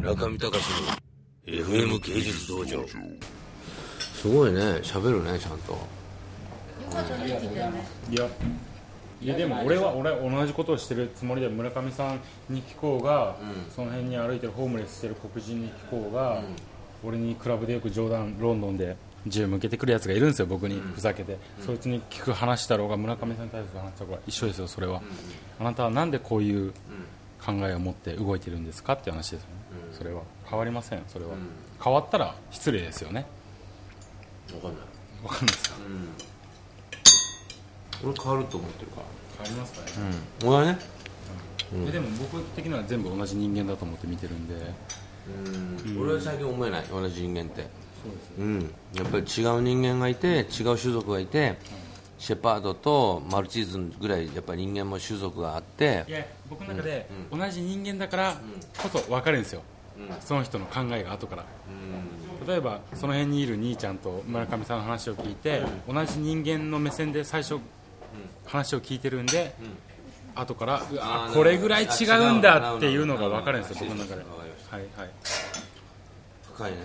村上隆の FM 芸術道場。すごいね。喋るねちゃんと。いやいやでも俺は俺同じことをしてるつもりで村上さんに聞こうが、その辺に歩いてるホームレスしてる黒人に聞こうが、俺にクラブでよく冗談ロンドンで銃向けてくるやつがいるんですよ僕にふざけて、そいつに聞く話だろうが村上さんに対する話だろうが一緒ですよそれは、あなたはなんでこういう考えを持って動いてるんですかって話ですよね、それは。変わりませんそれは、変わったら失礼ですよね。分かんない。わかんないですか？俺変わると思ってるから。変わりますかね、うん。俺はね。えでも僕的には全部同じ人間だと思って見てるんで。うん。俺は最近思えない同じ人間って。そうですうん。やっぱり違う人間がいて違う種族がいてシェパードとマルチーズンぐらいやっぱり人間も種族があって。いや僕の中で同じ人間だからこそ分かるんですよ、その人の考えが後から、例えばその辺にいる兄ちゃんと村上さんの話を聞いて、同じ人間の目線で最初、話を聞いてるんで、後からうわこれぐらい違うんだっていうのが分かるんですよ、僕の中で。はいはい。深いね。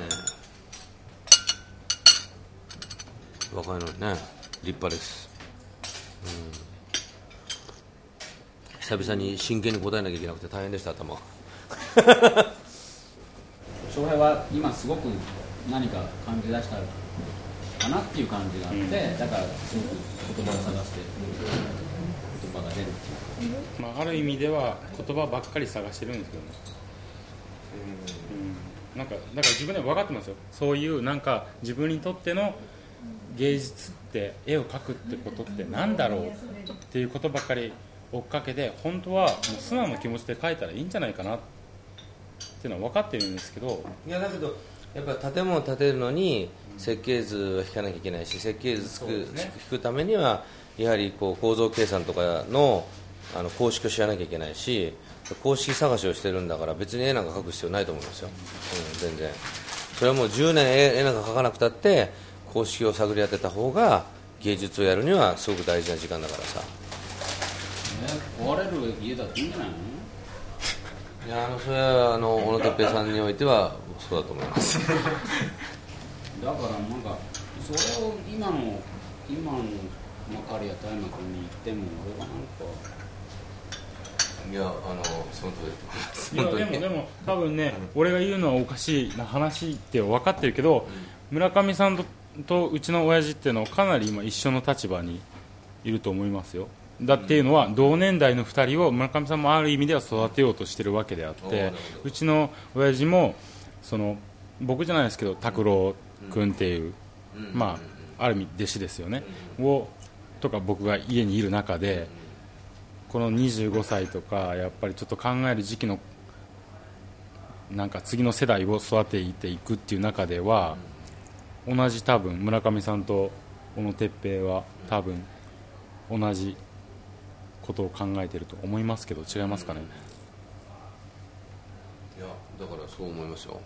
若いのにね。立派です、うん、久々に真剣に答えなきゃいけなくて大変でした頭。が翔平は今すごく何か感じ出したかなっていう感じがあって、だからすごく言葉を探して言葉が出るっていう。まあ、ある意味では言葉ばっかり探してるんですけどね、うん、なんかだから自分でも分かってますよ。そういうなんか自分にとっての芸術って絵を描くってことってなんだろうっていうことばっかり追っかけて本当はもう素直な気持ちで描いたらいいんじゃないかなっていうのは分かってるんですけど。いやだけどやっぱ建物を建てるのに設計図を引かなきゃいけないし設計図つく、ね。引くためにはやはりこう構造計算とかのあの公式を知らなきゃいけないし公式探しをしてるんだから別に絵なんか描く必要ないと思いますよ、うん、全然。それはもう10年絵絵なんか描かなくたって公式を探り当てた方が芸術をやるにはすごく大事な時間だからさ。壊れる家だっていいんじゃないの？いやあのそれはあの小野哲平さんにおいてはそうだと思います。だからなんかそれを今の今のまあ刈谷大馬君に言っても俺はなんかいやあのその通りだと思います。いやでもでも多分ね俺が言うのはおかしいな話って分かってるけど、村上さんととうちの親父っていうのはかなり今一緒の立場にいると思いますよ。だっていうのは同年代の2人を村上さんもある意味では育てようとしてるわけであってうちの親父もその僕じゃないですけど拓郎君っていう、まあ、ある意味弟子ですよね、をとか僕が家にいる中で、この25歳とかやっぱりちょっと考える時期のなんか次の世代を育てていくっていう中では、同じ多分村上さんと小野哲平は多分同じことを考えてると思いますけど違いますかね、いやだからそう思いますよ。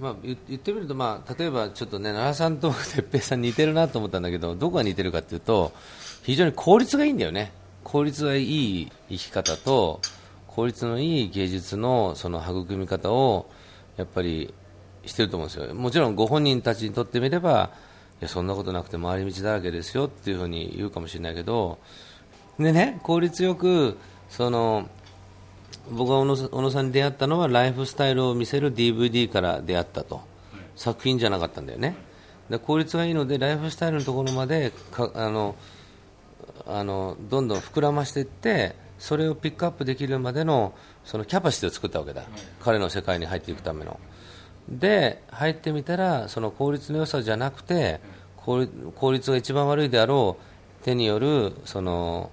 まあ、言言ってみると、まあ、例えばちょっとね奈良さんと哲平さん似てるなと思ったんだけどどこが似てるかというと非常に効率がいいんだよね。効率がいい生き方と効率のいい芸術のその育み方をやっぱりしてると思うんですよ。もちろんご本人たちにとってみればいやそんなことなくて回り道だらけですよっていうふうに言うかもしれないけどでね効率よくその僕が小野さんに出会ったのはライフスタイルを見せる DVD から出会ったと、作品じゃなかったんだよね。で効率がいいのでライフスタイルのところまでかあのあのどんどん膨らましていってそれをピックアップできるまでのそのキャパシティを作ったわけだ、彼の世界に入っていくための。で入ってみたらその効率の良さじゃなくて効率が一番悪いであろう手によるその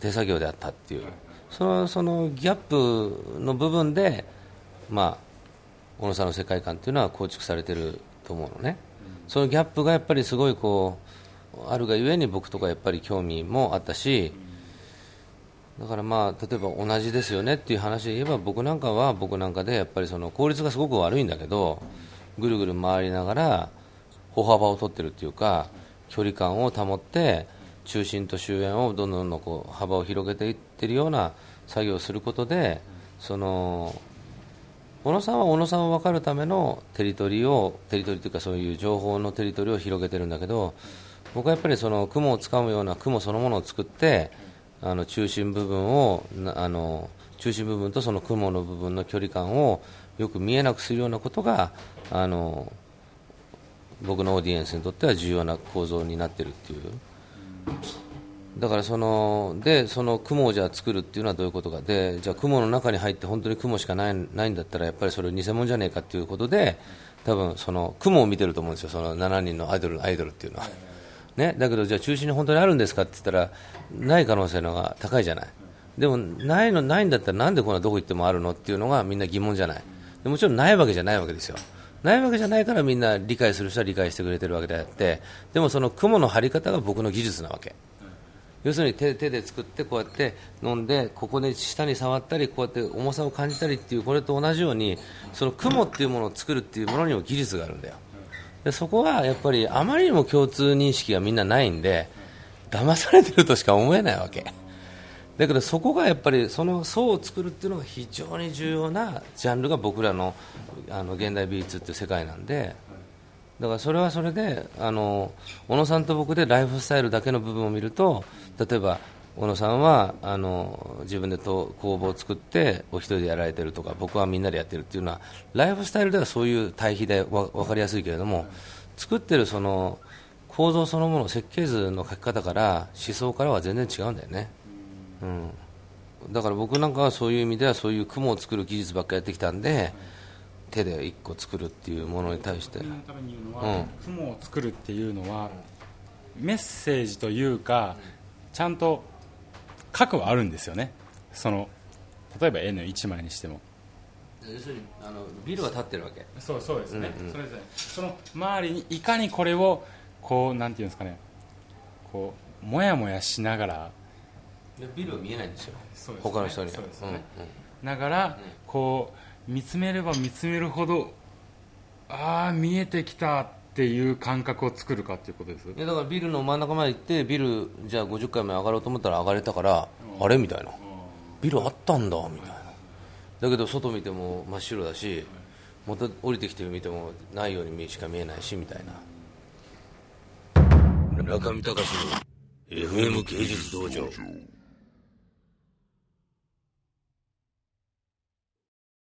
手作業であったっていう、そのそのギャップの部分で、まあ、小野さんの世界観っていうのは構築されてると思うのね、そのギャップがやっぱりすごいこうあるがゆえに僕とかやっぱり興味もあったし、だからまあ例えば同じですよねっていう話で言えば僕なんかは僕なんかでやっぱりその効率がすごく悪いんだけどぐるぐる回りながら歩幅を取ってるっていうか距離感を保って中心と終焉をどんどんどんこう幅を広げていってるような作業をすることでその小野さんは小野さんを分かるためのテリトリーをテリトリーというかそういう情報のテリトリーを広げてるんだけど僕はやっぱりその雲をつかむような雲そのものを作ってあの中心部分をあの中心部分とその雲の部分の距離感をよく見えなくするようなことがあの僕のオーディエンスにとっては重要な構造になっているっていう。だからそのでその雲をじゃあ作るっていうのはどういうことか。でじゃあ雲の中に入って本当に雲しかないないんだったらやっぱりそれ偽物じゃねえかっていうことで多分その雲を見てると思うんですよ。その7人のアイドルアイドルっていうのは。ね、だけど、じゃあ中心に本当にあるんですかって言ったらない可能性のが高いじゃない、でもないのないんだったらなんでこんなどこ行ってもあるのっていうのがみんな疑問じゃない。でもちろんないわけじゃないわけですよ。ないわけじゃないからみんな理解する人は理解してくれてるわけであってでもその雲の張り方が僕の技術なわけ。要するに手手で作ってこうやって飲んでここで下に触ったりこうやって重さを感じたりっていうこれと同じようにその雲っていうものを作るっていうものにも技術があるんだよ。でそこはやっぱりあまりにも共通認識がみんなないんで騙されてるとしか思えないわけ。だけどそこがやっぱりその層を作るっていうのが非常に重要なジャンルが僕らのあの現代美術っていう世界なんでだからそれはそれであの小野さんと僕でライフスタイルだけの部分を見ると例えば小野さんはあの自分でと工房を作ってお一人でやられてるとか僕はみんなでやってるっていうのはライフスタイルではそういう対比でわ分かりやすいけれども作ってるその構造そのもの設計図の書き方から思想からは全然違うんだよね、うん、だから僕なんかはそういう意味ではそういう雲を作る技術ばっかりやってきたんで、手で1個作るっていうものに対して、うん、雲を作るっていうのはメッセージというかちゃんと核はあるんですよね。その例えば N1 枚にしても。要するにあのビルは建ってるわけ。そうそうですね、うんうん、それぞれ。その周りにいかにこれをこうなんていうんですかね。こうもやもやしながら。ビルは見えないんですよ。です、ね、他の人には、ね。うんうん、ながら、こう見つめれば見つめるほどああ見えてきた。っていう感覚を作るかっていうことです？いやだからビルの真ん中まで行ってビルじゃあ50階まで上がろうと思ったら上がれたから、あれ？みたいな、ビルあったんだみたいな。だけど外見ても真っ白だしまた降りてきて見てもないようにしか見えないしみたいな。中見隆の FM 芸術道場